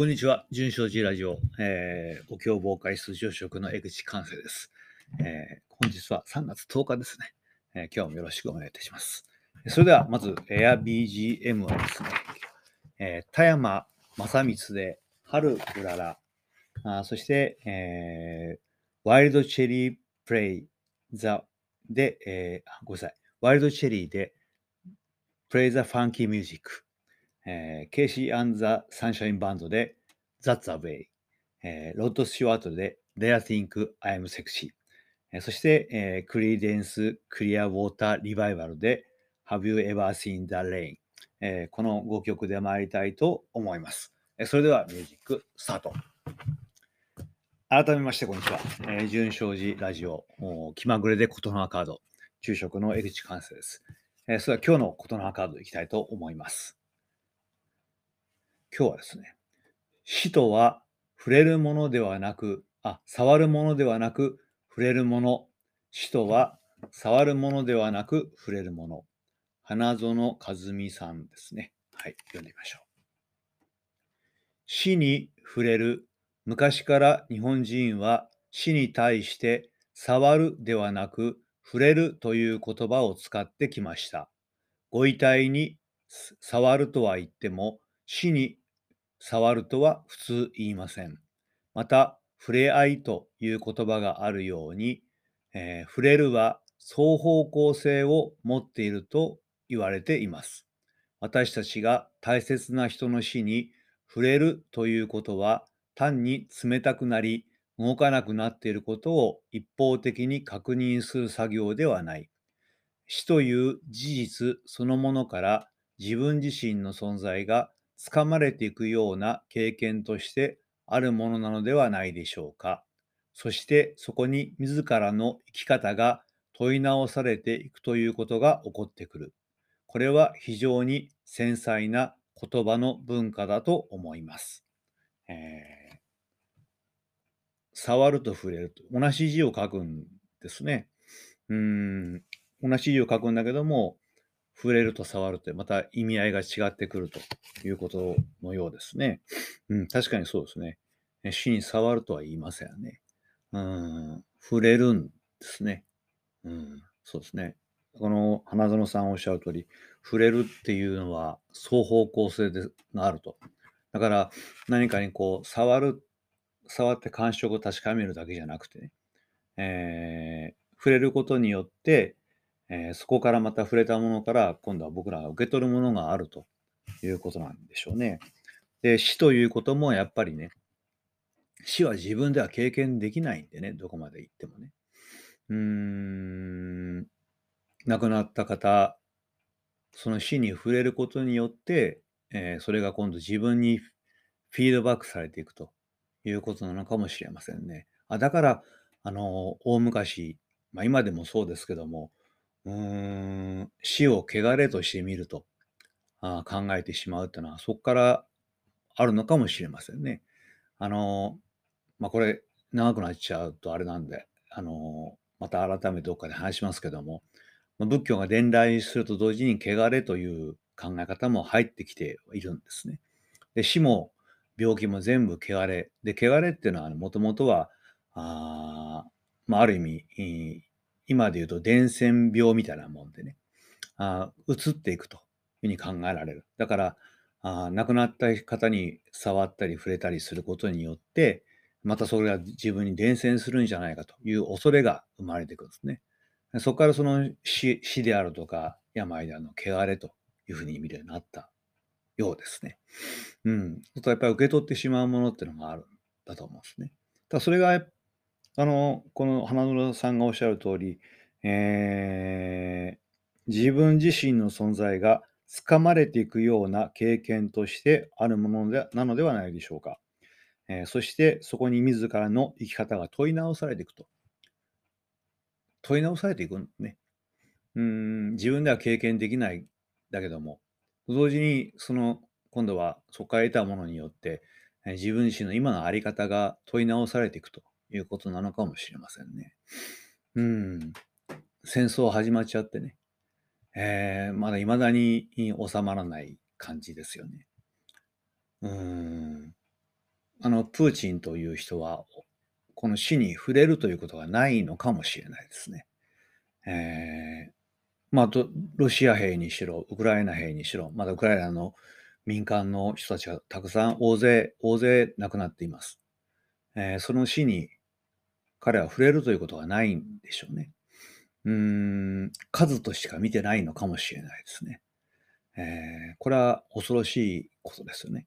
こんにちは。純正寺ラジオ、えー、お経防会数常食の江口寛生です、えー。本日は3月10日ですね、えー、今日もよろしくお願いいたします。それでは、まず AirBGM はですね、えー、田山正光で春うらら、あそして、えー、ワイルドチェリープレイザで、えー、ごめんなさい、ワイルドチェリーでPlay That Funky Music。えー、ケイシー・アン・ザ・サンシャイン・バンドで That's the Way、えー、ロッド・スチュワートで Da Ya Think I'm Sexy、えー、そして、えー、クリーデンス・クリア・ウォーター・リバイバルで Have You Ever Seen the Rain、えー、この5曲で参りたいと思います。えー、それではミュージックスタート。改めまして、こんにちは。えー、順正寺ラジオ、気まぐれで琴の葉カード、昼食の江口寛生です。えー、それでは今日の琴の葉カードいきたいと思います。今日はですね、死とは触れるものではなく、あ、触るものではなく、触れるもの。死とは触るものではなく、触れるもの。花園和美さんですね。はい、読んでみましょう。死に触れる。昔から日本人は死に対して触るではなく触れるという言葉を使ってきました。ご遺体に触るとは言っても死に触るとは普通言いません。また、触れ合いという言葉があるように、えー、触れるは双方向性を持っていると言われています。私たちが大切な人の死に触れるということは単に冷たくなり動かなくなっていることを一方的に確認する作業ではない。死という事実そのものから自分自身の存在がつかまれていくような経験としてあるものなのではないでしょうか。そしてそこに自らの生き方が問い直されていくということが起こってくる。これは非常に繊細な言葉の文化だと思います。えー、触ると触れると。同じ字を書くんですね。うん、同じ字を書くんだけども、触れると触るってまた意味合いが違ってくるということのようですね。うん、確かにそうですね。死に触るとは言いませんよね。うん、触れるんですね。うん、そうですね。この花園さんおっしゃる通り、触れるっていうのは双方向性でがあると。だから何かにこう触る、触って感触を確かめるだけじゃなくてね、えー、触れることによってえー、そこからまた触れたものから今度は僕らが受け取るものがあるということなんでしょうね。で、死ということもやっぱりね、死は自分では経験できないんでね、どこまで行ってもね。うーん、亡くなった方、その死に触れることによって、えー、それが今度自分にフィードバックされていくということなのかもしれませんね。あだから、あの、大昔、まあ今でもそうですけども、死を汚れとしてみると、あ考えてしまうっていうのは、そこからあるのかもしれませんね。あの、まあ、これ、長くなっちゃうとあれなんで、あの、また改めてどっかで話しますけども、まあ、仏教が伝来すると同時に汚れという考え方も入ってきているんですね。で死も病気も全部汚れ。で、汚れっていうのはもともとは、あ,、まあ、ある意味、今で言うと伝染病みたいなもんでね、あ移っていくというふうに考えられる。だから、あ亡くなった方に触ったり触れたりすることによって、またそれが自分に伝染するんじゃないかという恐れが生まれてくるんですね。そこからその死死であるとか病であるの汚れというふうに見るようになったようですね。うん。ちょっとやっぱり受け取ってしまうものっていうのがあるんだと思うんですね。ただそれがあの、この花園さんがおっしゃる通り、えー、自分自身の存在がつかまれていくような経験としてあるものでなのではないでしょうか。えー、そしてそこに自らの生き方が問い直されていくと。問い直されていくんね。うん自分では経験できないだけども、同時にその今度はそこから得たものによって、自分自身の今の在り方が問い直されていくということなのかもしれませんね。うん。戦争始まっちゃってね。えー、まだ未だに収まらない感じですよね。うん。あの、プーチンという人は、この死に触れるということがないのかもしれないですね。えー、まあ、ロシア兵にしろ、ウクライナ兵にしろ、まだウクライナの民間の人たちがたくさん大勢、大勢亡くなっています。えー、その死に彼は触れるということがないんでしょうね。うーん、数としか見てないのかもしれないですね。えー、これは恐ろしいことですよね。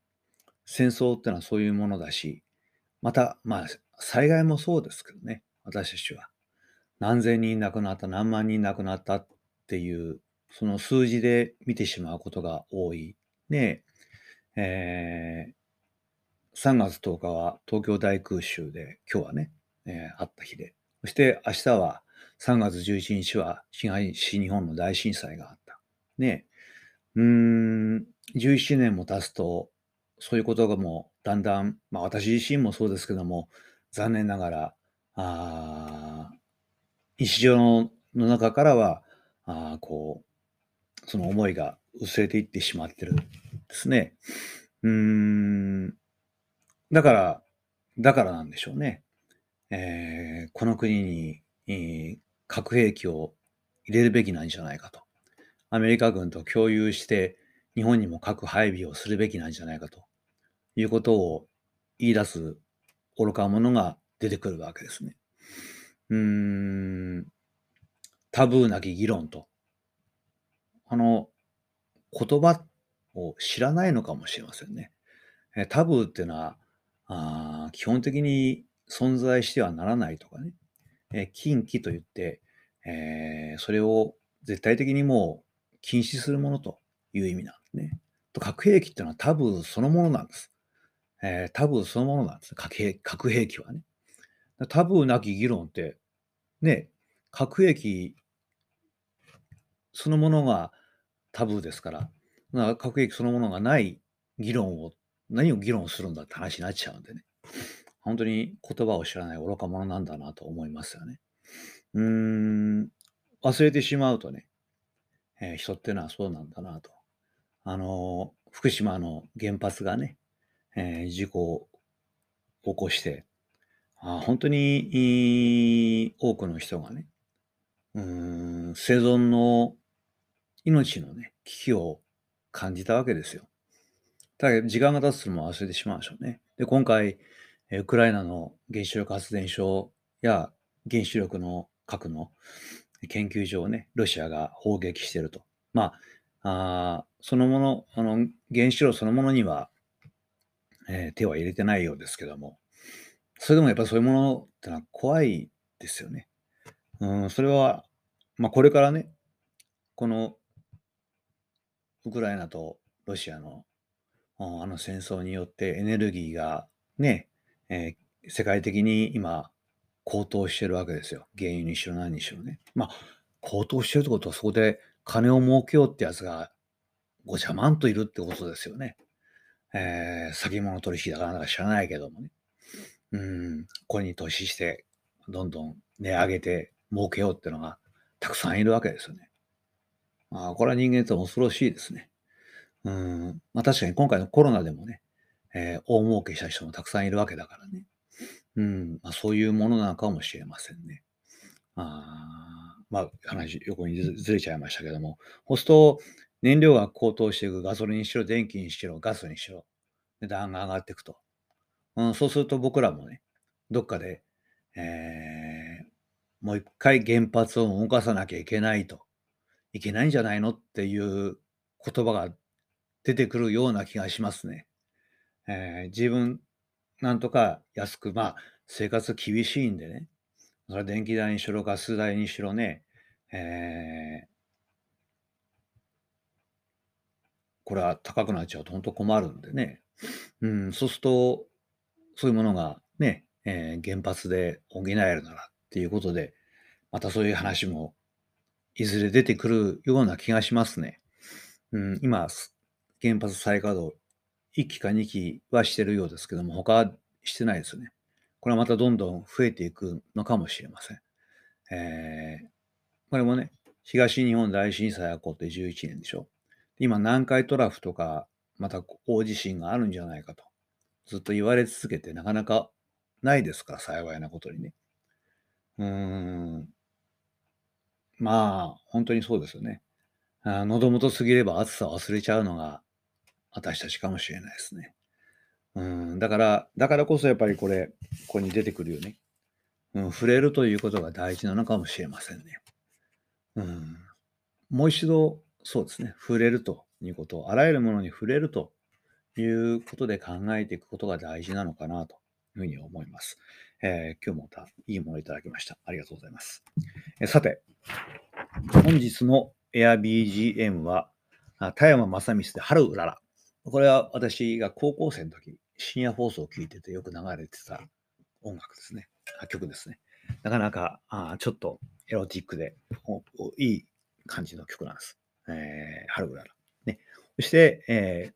戦争ってのはそういうものだし、また、まあ、災害もそうですけどね、私たちは。何千人亡くなった、何万人亡くなったっていう、その数字で見てしまうことが多い。ねえー、3月10日は東京大空襲で、今日はね、えー、あった日で、そして明日は3月11日は東日本の大震災があった。ねうーん、11年も経つと、そういうことがもうだんだん、まあ私自身もそうですけども、残念ながら、あ日常の中からは、あこう、その思いが薄れていってしまってるんですね。うーん、だから、だからなんでしょうね。えー、この国に、えー、核兵器を入れるべきなんじゃないかと。アメリカ軍と共有して日本にも核配備をするべきなんじゃないかということを言い出す愚か者が出てくるわけですね。うーん、タブーなき議論と。あの、言葉を知らないのかもしれませんね。タブーっていうのは、あ基本的に存在してはならないとかね。え禁忌と言って、えー、それを絶対的にもう禁止するものという意味なんですね。と核兵器っていうのはタブーそのものなんです。えー、タブーそのものなんです。核兵核兵器はね。タブーなき議論って、ね、核兵器そのものがタブーですから、から核兵器そのものがない議論を、何を議論するんだって話になっちゃうんでね。本当に言葉を知らない愚か者なんだなと思いますよね。うーん、忘れてしまうとね、えー、人っていうのはそうなんだなと。あの、福島の原発がね、えー、事故を起こして、あ本当に多くの人がね、うん生存の命のね、危機を感じたわけですよ。ただ、時間が経つのも忘れてしまうでしょうね。で、今回、ウクライナの原子力発電所や原子力の核の研究所をね、ロシアが砲撃してると。まあ、あそのもの、あの、原子炉そのものには、えー、手は入れてないようですけども、それでもやっぱそういうものってのは怖いですよね。うん、それは、まあこれからね、このウクライナとロシアのあの戦争によってエネルギーがね、えー、世界的に今高騰してるわけですよ。原油にしろ何にしろね。まあ、高騰してるってことはそこで金を儲けようってやつがごちゃまんといるってことですよね。えー、先物取引だからなんか知らないけどもね。うん、これに投資して、どんどん値上げて儲けようってのがたくさんいるわけですよね。まあ、これは人間と恐ろしいですね。うん、まあ確かに今回のコロナでもね、えー、大儲けした人もたくさんいるわけだからね。うん、まあ、そういうものなのかもしれませんね。あまあ、話、横にずれちゃいましたけども、そうすると、燃料が高騰していく、ガソリンにしろ、電気にしろ、ガスにしろ、値段が上がっていくと。うん、そうすると僕らもね、どっかで、えー、もう一回原発を動かさなきゃいけないと、いけないんじゃないのっていう言葉が出てくるような気がしますね。えー、自分なんとか安く、まあ、生活厳しいんでね、それ電気代にしろ、ガス代にしろね、えー、これは高くなっちゃうと本当困るんでね、うん、そうすると、そういうものがね、えー、原発で補えるならっていうことで、またそういう話もいずれ出てくるような気がしますね。うん、今、原発再稼働1期か2期はしてるようですけども、他はしてないですね。これはまたどんどん増えていくのかもしれません。えー、これもね、東日本大震災が起こって11年でしょ。今、南海トラフとか、また大地震があるんじゃないかとずっと言われ続けてなかなかないですから、幸いなことにね。うーん。まあ、本当にそうですよね。喉元過ぎれば暑さ忘れちゃうのが私たちかもしれないですね。うん、だから、だからこそやっぱりこれ、ここに出てくるよね。うん、触れるということが大事なのかもしれませんね。うん、もう一度、そうですね、触れるということ、あらゆるものに触れるということで考えていくことが大事なのかなというふうに思います。えー、今日もまたいいものをいただきました。ありがとうございます。えさて、本日の AirBGM は、田山正光で春うらら。これは私が高校生の時、深夜放送を聞いててよく流れてた音楽ですね。曲ですね。なかなかあちょっとエロティックでいい感じの曲なんです。えー、春うらら。ね。そして、え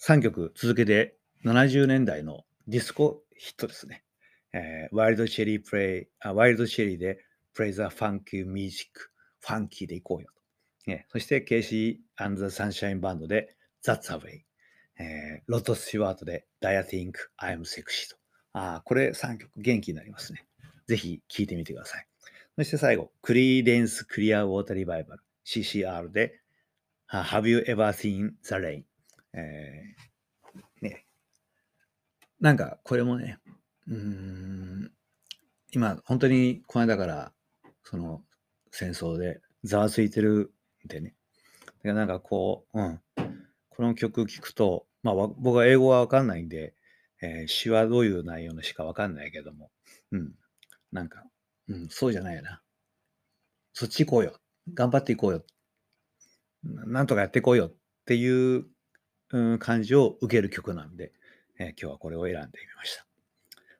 ー、3曲続けて70年代のディスコヒットですね。えー、ワイルドチェリー Play、あワイルドチェリーで Play That Funky Music、ファンキーでいこうよと。ね、そしてケイシー・アン・ザ・サンシャインバンドで That's the Way。えー、ロッド・スチュワートで Da Ya Think I'm Sexy と。あこれ3曲元気になりますね。ぜひ聴いてみてください。そして最後、クリーデンス・クリア・ウォーター・リバイバル CCR で Have You Ever Seen the Rain、えー、ね。なんかこれもね、うん、今本当にこの間からその戦争でざわついてるでね。だからなんかこう、うん、この曲聴くと、まあ僕は英語はわかんないんで、えー、詩はどういう内容の詩かわかんないけども、うん、なんか、うん、そうじゃないよな。そっち行こうよ。頑張っていこうよ。なんとかやっていこうよっていう、うん、感じを受ける曲なんで、えー、今日はこれを選んでみました。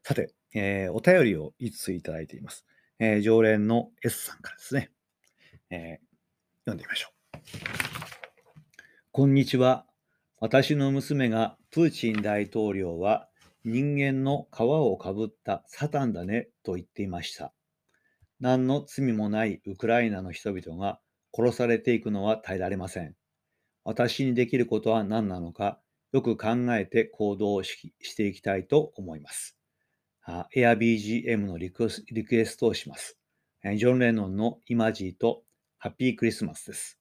さて、えー、お便りをいついただいています。えー、常連の S さんからですね。え読んでみましょう。こんにちは。私の娘がプーチン大統領は人間の皮をかぶったサタンだねと言っていました。何の罪もないウクライナの人々が殺されていくのは耐えられません。私にできることは何なのか、よく考えて行動していきたいと思います。AirBGM のリクエストをします。ジョン・レノンのイマジーとハッピークリスマスです。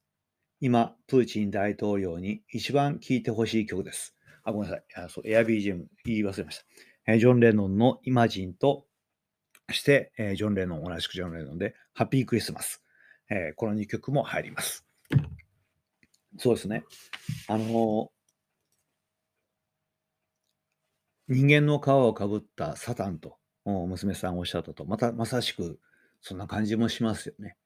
今、プーチン大統領に一番聴いてほしい曲です。あ、ごめんなさい。あそう AirBGM 言い忘れました。ジョン・レノンのイマジンとして、ジョン・レノン、同じくジョン・レノンで、ハッピークリスマス。えこの2曲も入ります。そうですね。あの人間の皮をかぶったサタンと娘さんおっしゃったと、またまさしくそんな感じもしますよね。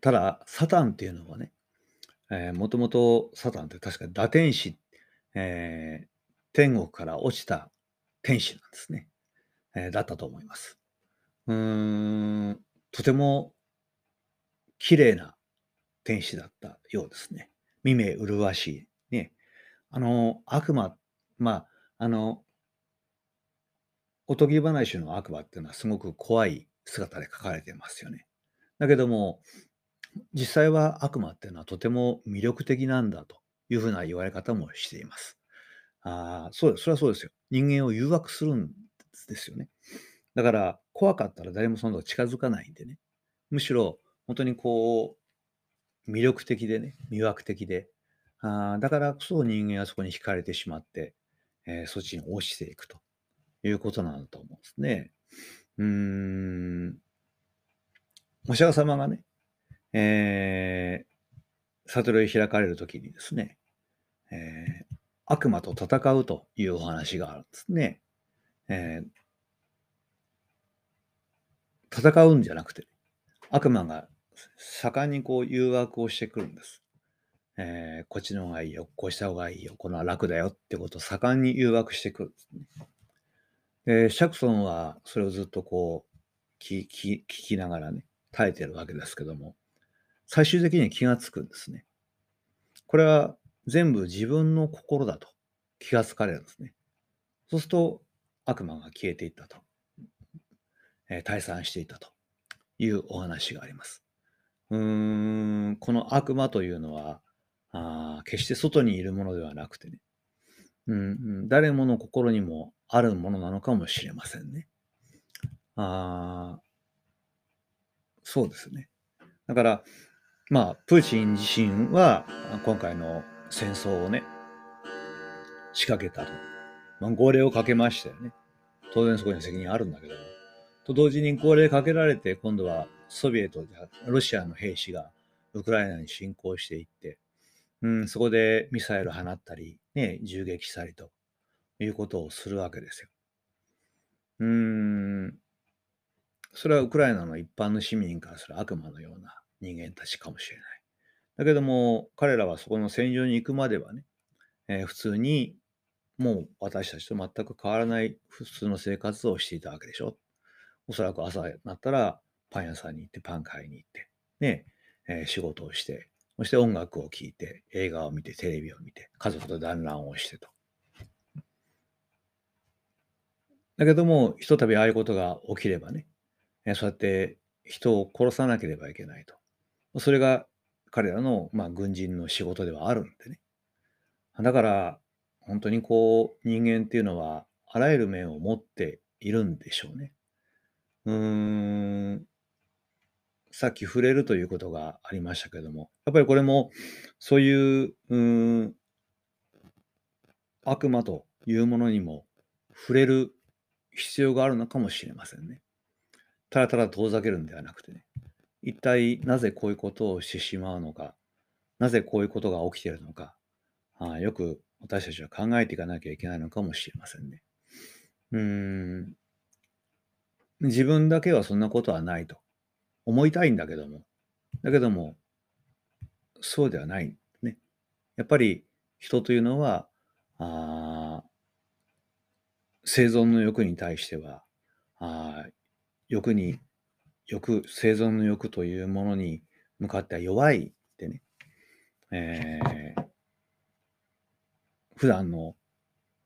ただ、サタンっていうのはね、もともとサタンって確か打天使、えー、天国から落ちた天使なんですね。えー、だったと思います。うーん、とても綺麗な天使だったようですね。見目麗しい、ね。あの、悪魔、まあ、あの、おとぎ話の悪魔っていうのはすごく怖い姿で書かれてますよね。だけども、実際は悪魔っていうのはとても魅力的なんだというふうな言われ方もしています。ああ、そうです。それはそうですよ。人間を誘惑するんですよね。だから、怖かったら誰もそのと近づかないんでね。むしろ、本当にこう、魅力的でね、魅惑的で、あだからこそ人間はそこに惹かれてしまって、えー、そっちに落ちていくということなんだと思うんですね。うーん。お釈迦様がね、えー、悟りを開かれるときにですね、えー、悪魔と戦うというお話があるんですね。えー、戦うんじゃなくて、悪魔が盛んにこう誘惑をしてくるんです。えー、こっちの方がいいよ、こうした方がいいよ、このは楽だよってことを盛んに誘惑してくるんですね。で、シャクソンはそれをずっとこう聞き聞きながらね、耐えてるわけですけども、最終的に気がつくんですね。これは全部自分の心だと気がつかれるんですね。そうすると悪魔が消えていったと、えー、退散していったというお話があります。うーん、この悪魔というのは、あ決して外にいるものではなくてね、うんうん、誰もの心にもあるものなのかもしれませんね。あそうですね。だから、まあ、プーチン自身は、今回の戦争をね、仕掛けたと。まあ、号令をかけましたよね。当然そこには責任あるんだけども。と同時に号令かけられて、今度はソビエト、ロシアの兵士がウクライナに侵攻していって、うん、そこでミサイル放ったり、ね、銃撃したりということをするわけですよ。うーん、それはウクライナの一般の市民からする悪魔のような人間たちかもしれない。だけども、彼らはそこの戦場に行くまではね、えー普通にもう私たちと全く変わらない普通の生活をしていたわけでしょ。おそらく朝になったらパン屋さんに行ってパン買いに行って、ね、えー仕事をして、そして音楽を聴いて、映画を見て、テレビを見て、家族と団らんをしてと。だけども、ひとたびああいうことが起きればね、そうやって人を殺さなければいけないと。それが彼らの、まあ、軍人の仕事ではあるんでね。だから、本当にこう、人間っていうのは、あらゆる面を持っているんでしょうね。うーん、さっき触れるということがありましたけども、やっぱりこれも、そういう、うん、悪魔というものにも触れる必要があるのかもしれませんね。ただただ遠ざけるんではなくてね、一体なぜこういうことをしてしまうのか、なぜこういうことが起きているのか、あよく私たちは考えていかなきゃいけないのかもしれませんね。うん、自分だけはそんなことはないと思いたいんだけども、だけども、そうではない。ね。やっぱり人というのは、あ生存の欲に対しては、あ欲に、欲、生存の欲というものに向かっては弱いってね、えー普段の、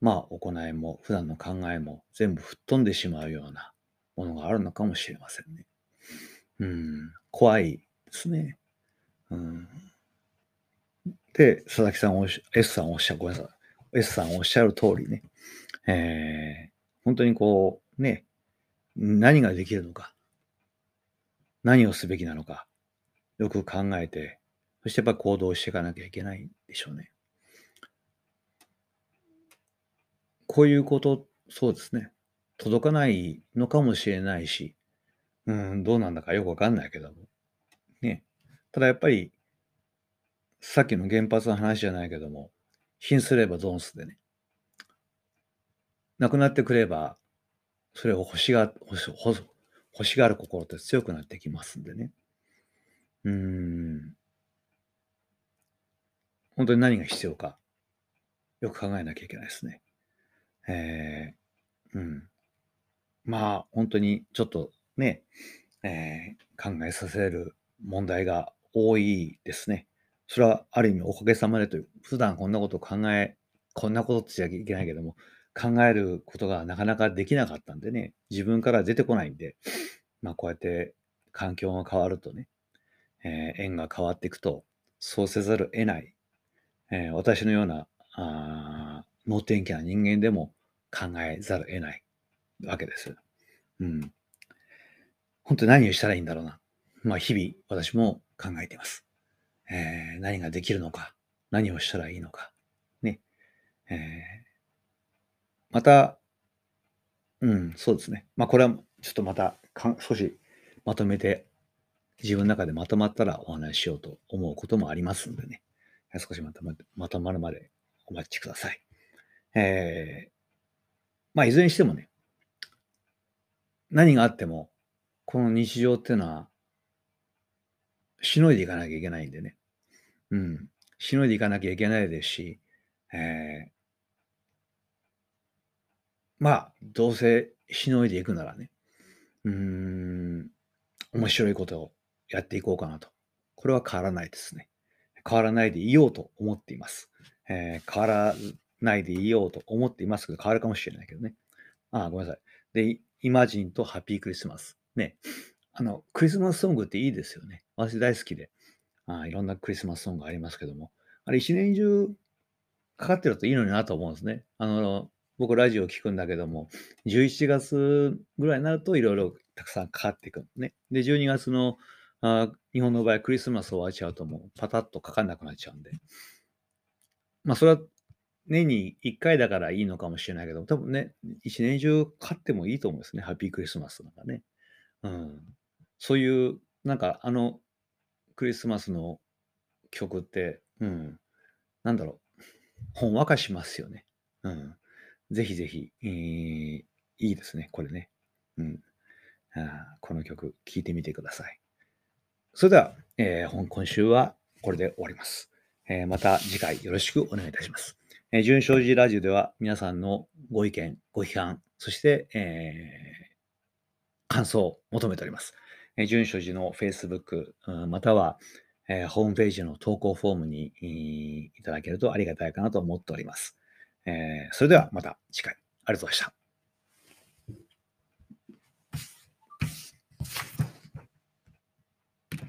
まあ、行いも、普段の考えも全部吹っ飛んでしまうようなものがあるのかもしれませんね。うん、怖いですね。うん、で、佐々木さんおし、S さんおっしゃる、ごめんなさい。S さんおっしゃる通りね、えー本当にこう、ね、何ができるのか、何をすべきなのか、よく考えて、そしてやっぱ行動していかなきゃいけないんでしょうね。こういうこと、そうですね。届かないのかもしれないし、うん、どうなんだかよくわかんないけども。ね。ただやっぱり、さっきの原発の話じゃないけども、貧すればゾンスでね。なくなってくれば、それを欲しが、欲し欲欲しがる心って強くなってきますんでね。うん。本当に何が必要か、よく考えなきゃいけないですね。えー、うん。まあ、本当にちょっとね、えー考えさせる問題が多いですね。それはある意味おかげさまでという、普段こんなことを考え、こんなことって言っちゃいけないけども、考えることがなかなかできなかったんでね、自分から出てこないんで、まあこうやって環境が変わるとね、えー縁が変わっていくと、そうせざるを得ない、えー私のようなあ能天気な人間でも考えざるを得ないわけです。うん。本当に何をしたらいいんだろうな。まあ日々私も考えています。えー何ができるのか、何をしたらいいのか。ね。えーまた、うん、そうですね。まあこれはちょっとまたか少しまとめて自分の中でまとまったらお話ししようと思うこともありますんでね。少しまとままとまるまでお待ちください。えーまあいずれにしてもね、何があっても、この日常っていうのは、しのいでいかなきゃいけないんでね。うん。しのいでいかなきゃいけないですし、えーまあ、どうせしのいでいくならね、うーん、面白いことをやっていこうかなと。これは変わらないですね。変わらないでいようと思っています。えー変わらないでいようと思っていますけど、変わるかもしれないけどね。あ、ごめんなさい。で、イマジンとハッピークリスマス。ね。あの、クリスマスソングっていいですよね。私大好きで。あいろんなクリスマスソングありますけども、あれ一年中かかってるといいのになと思うんですね。あの、僕ラジオ聞くんだけども、11月ぐらいになるといろいろたくさんかかっていくね。で、12月のあ日本の場合クリスマス終わっちゃうともうパタッとかかんなくなっちゃうんで。まあそれは年に1回だからいいのかもしれないけど、多分ね、一年中買ってもいいと思うんですね。ハッピークリスマスなんかね。うん。そういう、なんかあのクリスマスの曲って、うん、なんだろう、ほんわかしますよね。うん。ぜひぜひ、えー、いいですね、これね。うん。あこの曲、聴いてみてください。それでは、えー、今週はこれで終わります。えー、また次回よろしくお願いいたします。えー、純正寺ラジオでは皆さんのご意見、ご批判、そして、えー、感想を求めております。えー、純所寺の Facebook、または、えー、ホームページの投稿フォームにいただけるとありがたいかなと思っております。えー、それではまた次回。ありがとうございました。